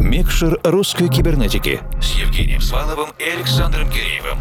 Микшер русской кибернетики с Евгением Сваловым и Александром Киреевым.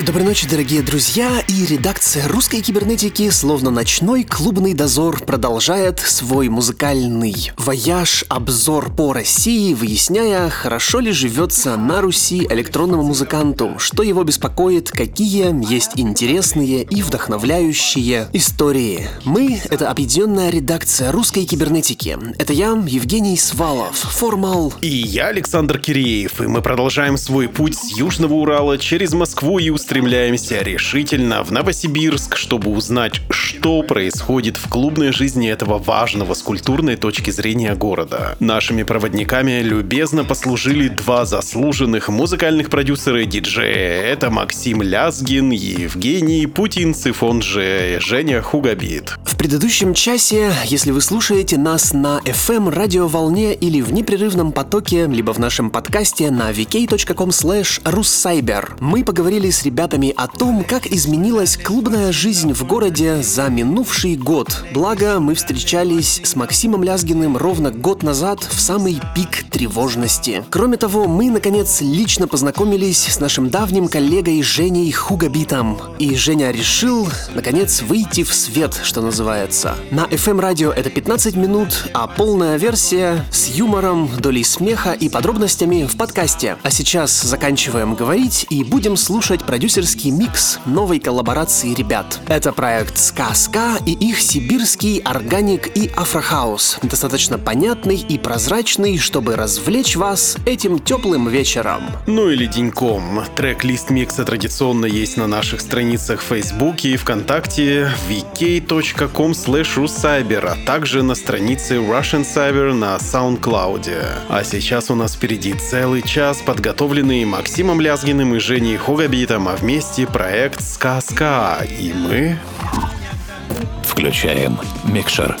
Доброй ночи, дорогие друзья, редакция русской кибернетики, словно ночной клубный дозор, продолжает свой музыкальный вояж, обзор по России, выясняя, хорошо ли живется на Руси электронному музыканту, что его беспокоит, какие есть интересные и вдохновляющие истории. Мы — это объединенная редакция русской кибернетики. Это я, Евгений Свалов, Формал. И я, Александр Киреев, и мы продолжаем свой путь с Южного Урала через Москву и устремляемся решительно в Новосибирск, чтобы узнать, что происходит в клубной жизни этого важного с культурной точки зрения города. Нашими проводниками любезно послужили два заслуженных музыкальных продюсера и диджея. Это Максим Лязгин Евгений Путинцев, он же Женя Хугабит. В предыдущем часе, если вы слушаете нас на FM радиоволне или в непрерывном потоке, либо в нашем подкасте на vk.com slash russcyber, мы поговорили с ребятами о том, как изменилась клубная жизнь в городе за минувший год. Благо, мы встречались с Максимом Лязгиным ровно год назад в самый пик тревожности. Кроме того, мы, наконец, лично познакомились с нашим давним коллегой Женей Хугабитом. И Женя решил, наконец, выйти в свет, что называется. На FM-радио это 15 минут, а полная версия с юмором, долей смеха и подробностями в подкасте. А сейчас заканчиваем говорить и будем слушать продюсерский микс новой коллаборации ребят. Это проект Сказка и их сибирский органик и афрохаус, достаточно понятный и прозрачный, чтобы развлечь вас этим теплым вечером. Ну или деньком. Трек-лист микса традиционно есть на наших страницах в Фейсбуке и ВКонтакте vk.com slash а также на странице Russian Cyber на SoundCloud. А сейчас у нас впереди целый час, подготовленный Максимом Лязгиным и Женей Хогабитом, а вместе проект И мы... Включаем микшер.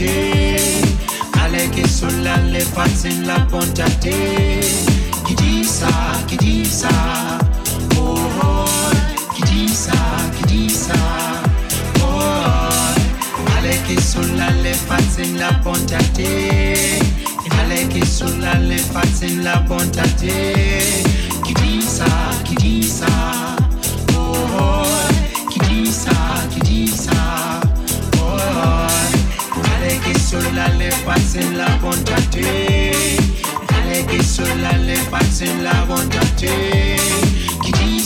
te Aleke sola le patsin la ponta te. Ki di sa, ki di sa Oh, oh ki di sa, ki di sa Oh, oh Aleke sola le patsin la ponta te. Aleke sola le patsin la ponta te. Ki di sa, ki di sa Oh, oh ki di sa, ki di sa Sola la l'efface la bonté. Dale que sur la l'efface la bonté. Qui dit?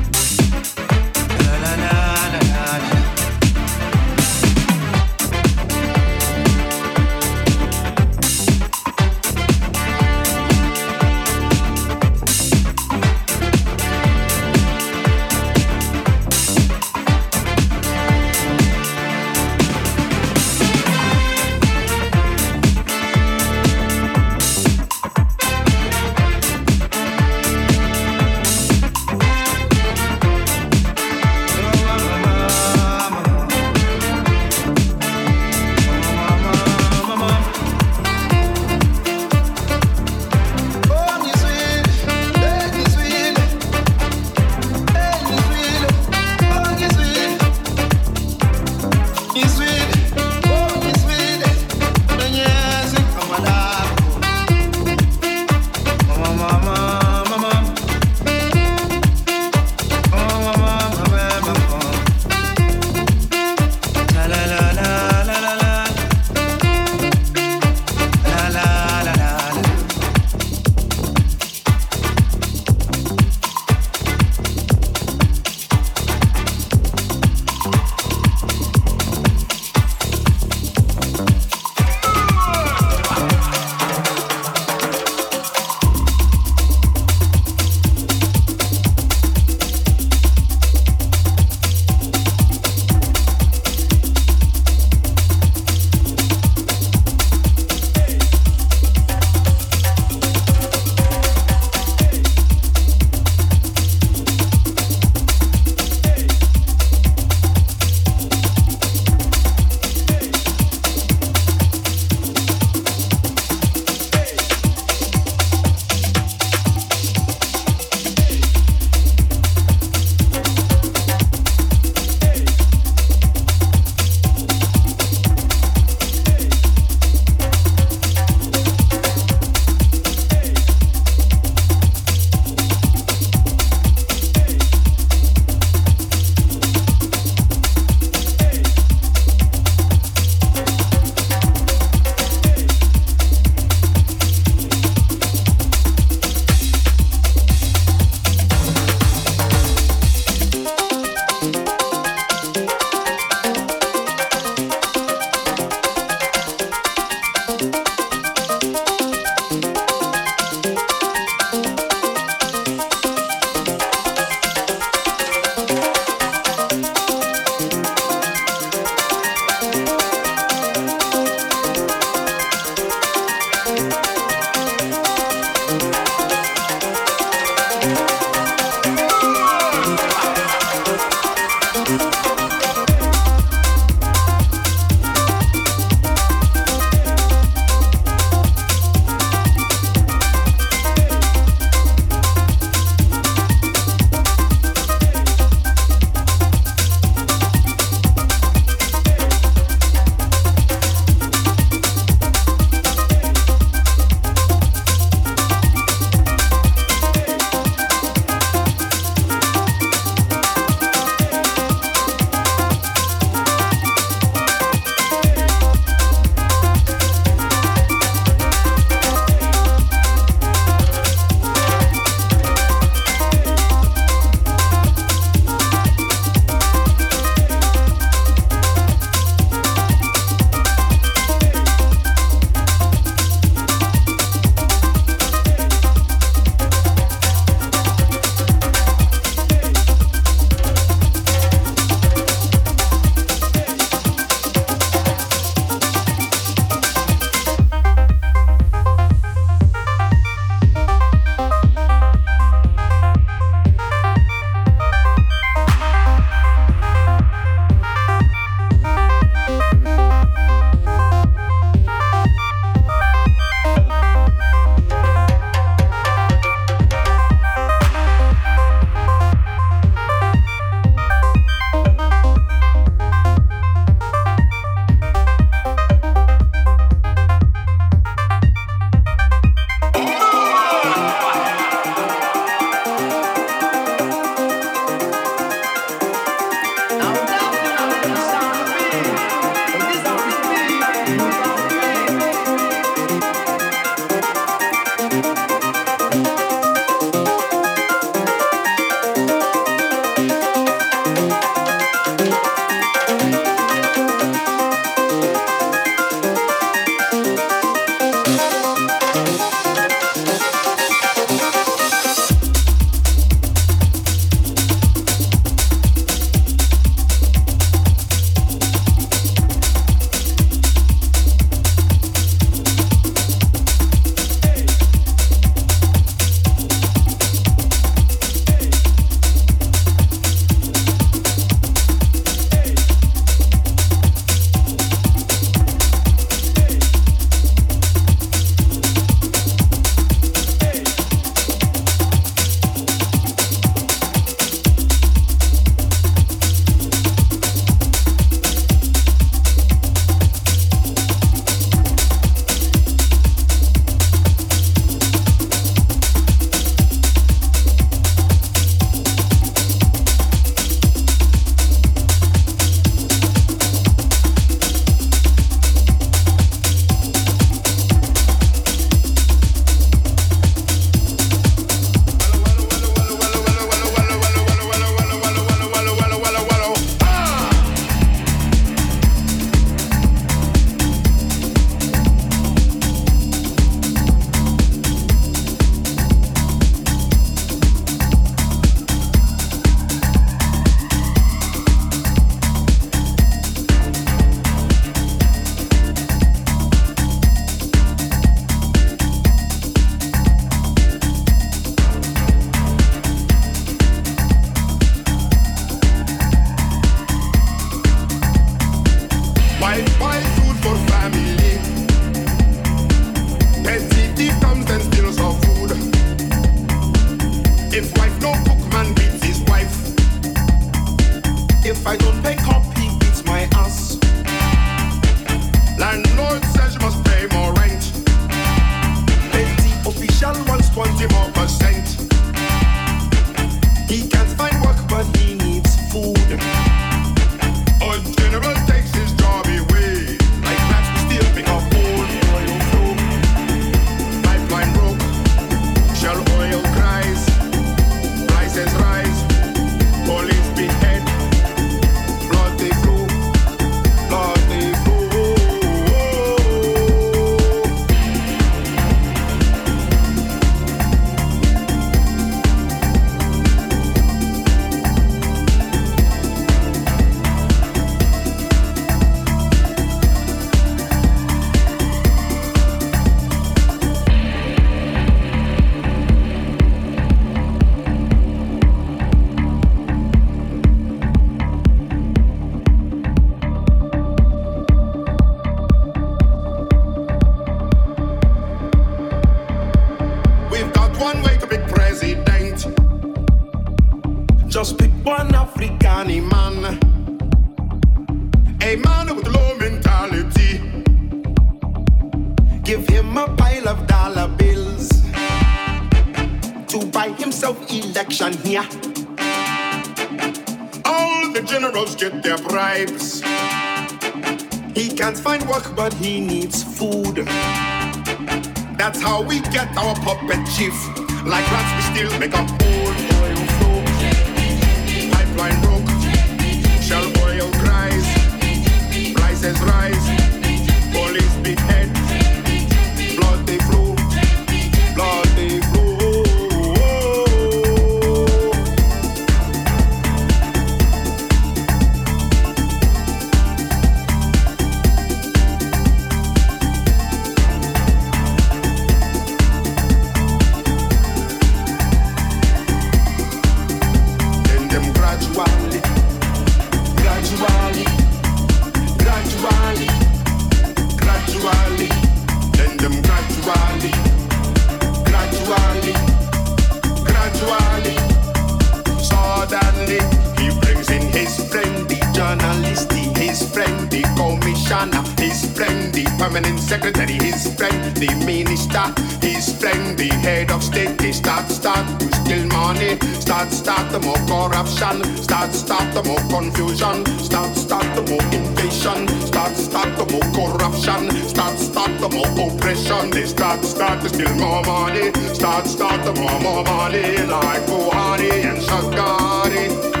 commissioner, his friend, the permanent secretary, his friend, the minister, his friend, the head of state. They start, start to steal money, start, start the more corruption, start, start the more confusion, start, start the more invasion, start, start the more corruption, start, start the more oppression. They start, start to steal more money, start, start the more, more money, like Buhari and Shagari.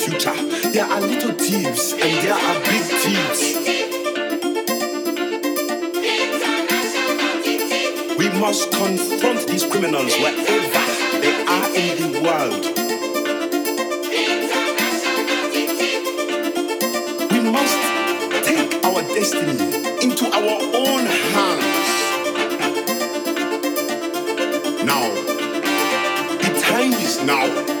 future. There are little thieves and there are big thieves. We must confront these criminals wherever they are in the world. We must take our destiny into our own hands. Now, the time is now.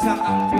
sa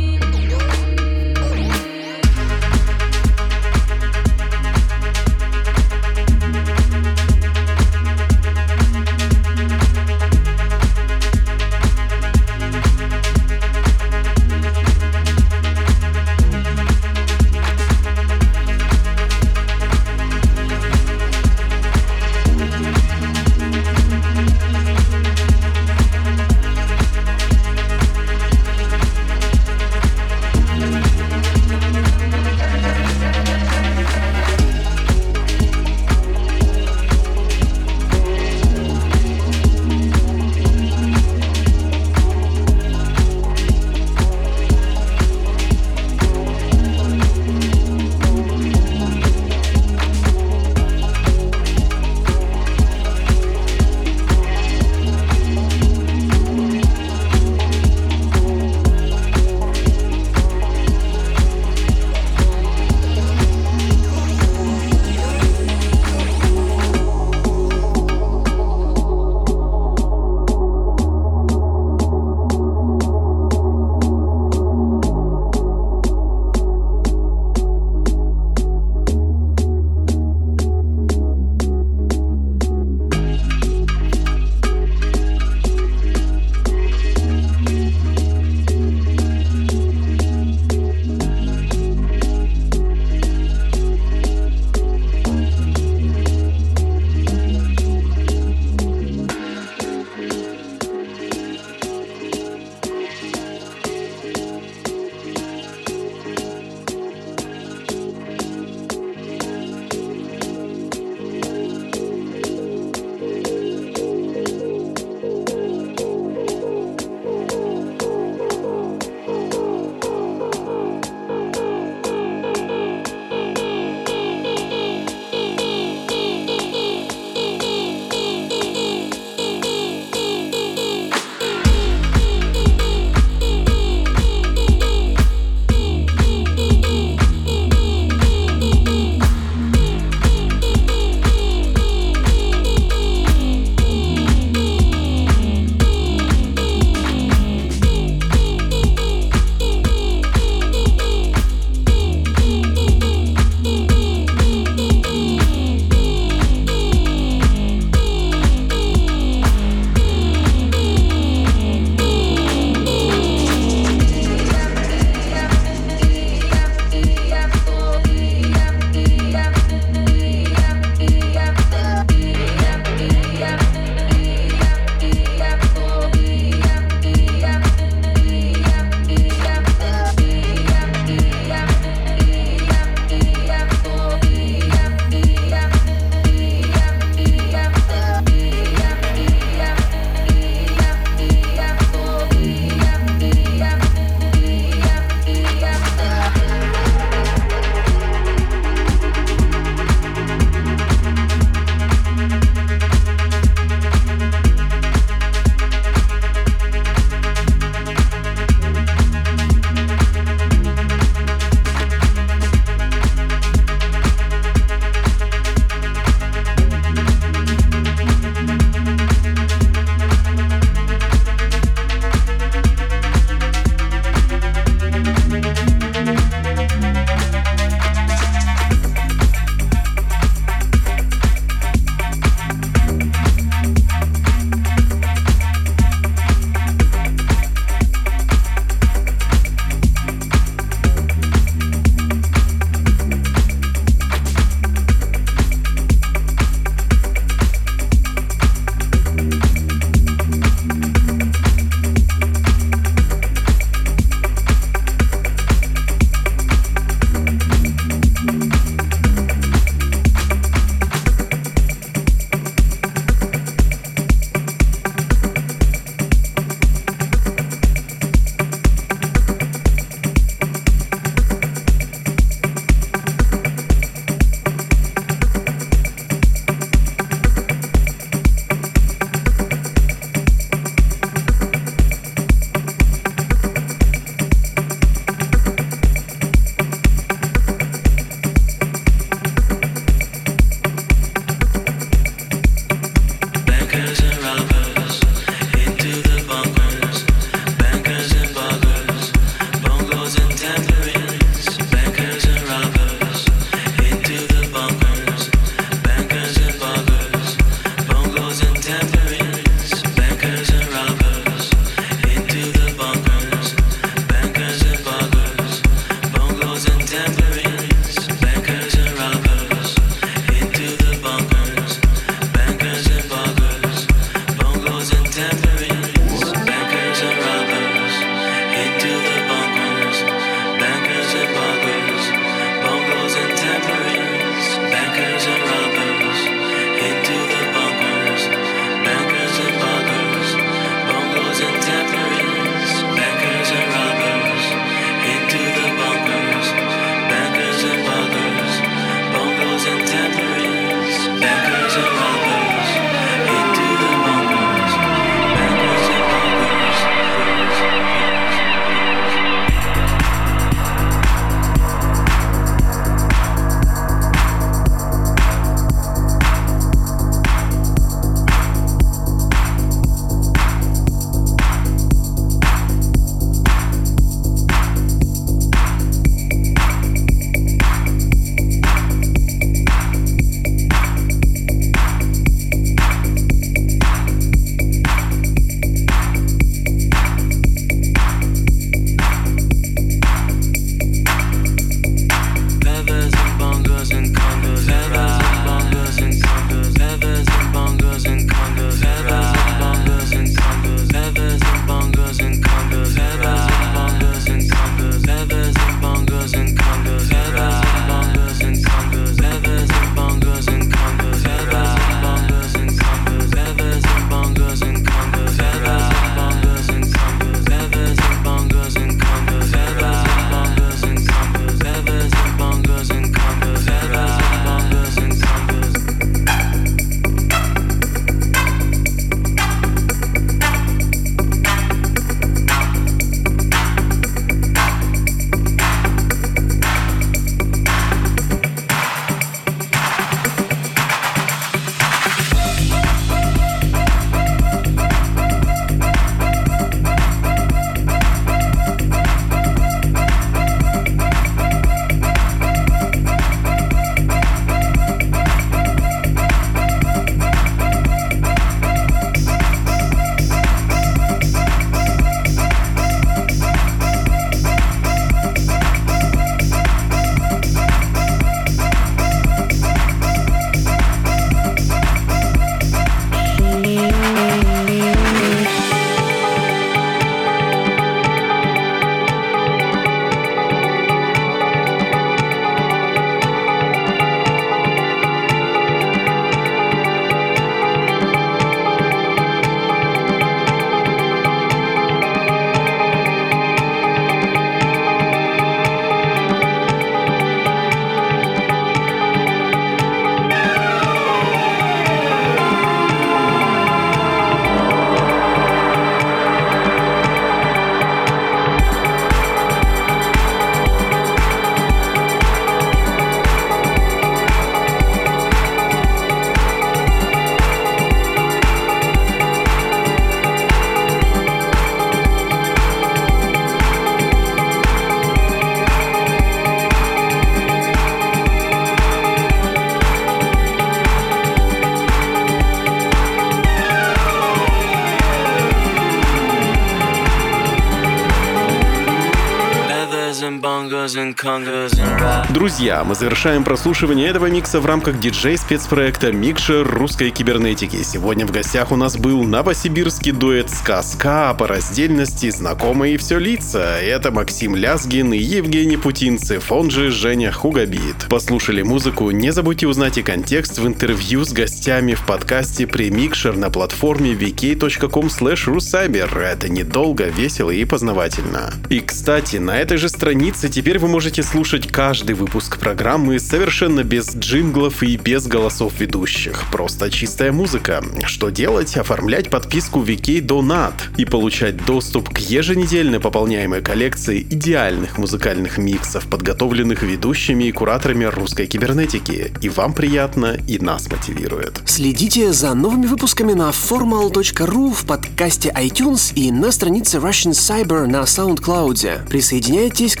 Друзья, мы завершаем прослушивание этого микса в рамках диджей-спецпроекта «Микшер русской кибернетики». Сегодня в гостях у нас был новосибирский дуэт «Сказка» по раздельности «Знакомые все лица». Это Максим Лязгин и Евгений Путинцев, он же Женя Хугабит. Послушали музыку, не забудьте узнать и контекст в интервью с гостями в подкасте «Премикшер» на платформе vk.com russcyber. Это недолго, весело и познавательно. И, кстати, на этой же странице теперь вы можете слушать каждый выпуск программы совершенно без джинглов и без голосов ведущих. Просто чистая музыка. Что делать? Оформлять подписку VK Donat и получать доступ к еженедельно пополняемой коллекции идеальных музыкальных миксов, подготовленных ведущими и кураторами русской кибернетики. И вам приятно, и нас мотивирует. Следите за новыми выпусками на formal.ru в подкасте iTunes и на странице Russian Cyber на SoundCloud. Присоединяйтесь к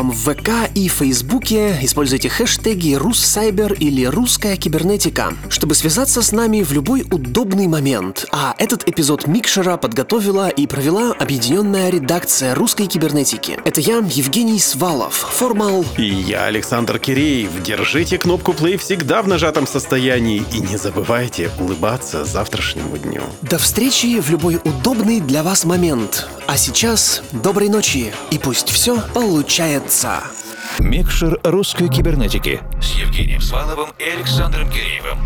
сообществам в ВК и Фейсбуке, используйте хэштеги «Руссайбер» или «Русская кибернетика», чтобы связаться с нами в любой удобный момент. А этот эпизод Микшера подготовила и провела объединенная редакция русской кибернетики. Это я, Евгений Свалов, Формал. И я, Александр Киреев. Держите кнопку play всегда в нажатом состоянии и не забывайте улыбаться завтрашнему дню. До встречи в любой удобный для вас момент. А сейчас доброй ночи и пусть все получается. Микшер русской кибернетики с Евгением Сваловым и Александром Киреевым.